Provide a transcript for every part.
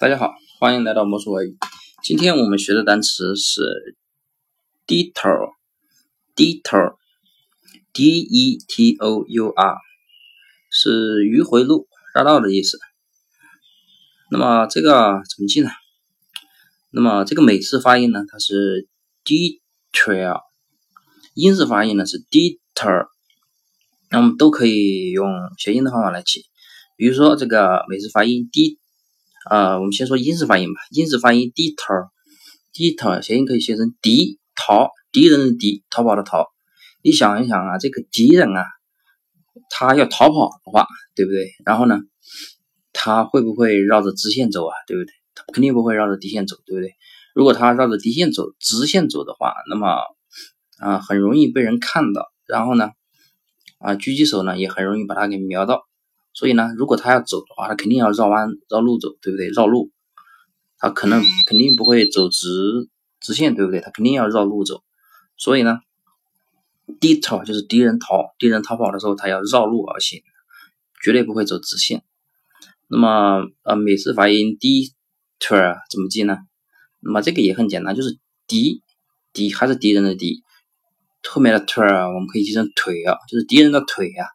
大家好，欢迎来到魔术外语。今天我们学的单词是 detour，detour，d e t o u r，是迂回路、绕道的意思。那么这个怎么记呢？那么这个美式发音呢，它是 detour，英式发音呢是 detour。那我们都可以用谐音的方法来记，比如说这个美式发音 d。啊，我们先说英式发音吧。英式发音 detour，detour 谐音可以写成敌逃，敌人的敌，逃跑的逃。你想一想啊，这个敌人啊，他要逃跑的话，对不对？然后呢，他会不会绕着直线走啊？对不对？他肯定不会绕着底线走，对不对？如果他绕着底线走，直线走的话，那么啊，很容易被人看到。然后呢，啊，狙击手呢也很容易把他给瞄到。所以呢，如果他要走的话，他肯定要绕弯、绕路走，对不对？绕路，他可能肯定不会走直直线，对不对？他肯定要绕路走。所以呢，detour 就是敌人逃，敌人逃跑的时候，他要绕路而行，绝对不会走直线。那么，呃，美式发音 detour 怎么记呢？那么这个也很简单，就是敌敌还是敌人的敌，后面的 tour 我们可以记成腿啊，就是敌人的腿呀。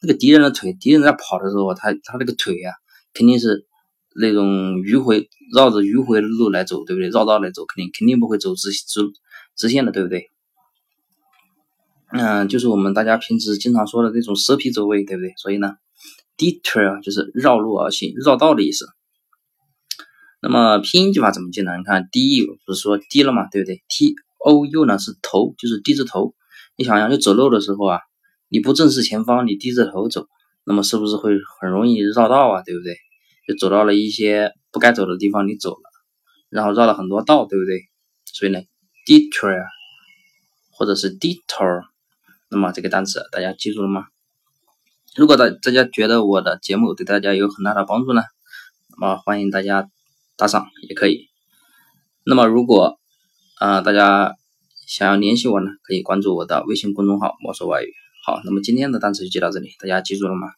那个敌人的腿，敌人在跑的时候，他他那个腿呀，肯定是那种迂回，绕着迂回的路来走，对不对？绕道来走，肯定肯定不会走直直直线的，对不对？嗯，就是我们大家平时经常说的那种蛇皮走位，对不对？所以呢，deter 就是绕路而行，绕道的意思。那么拼音记法怎么记呢？你看 d 不是说 d 了嘛，对不对？t o u 呢是头，就是低着头。你想想，就走路的时候啊。你不正视前方，你低着头走，那么是不是会很容易绕道啊？对不对？就走到了一些不该走的地方，你走了，然后绕了很多道，对不对？所以呢，detour 或者是 detour，那么这个单词大家记住了吗？如果大大家觉得我的节目对大家有很大的帮助呢，那么欢迎大家打赏也可以。那么如果啊大家想要联系我呢，可以关注我的微信公众号“魔兽外语”。好，那么今天的单词就记到这里，大家记住了吗？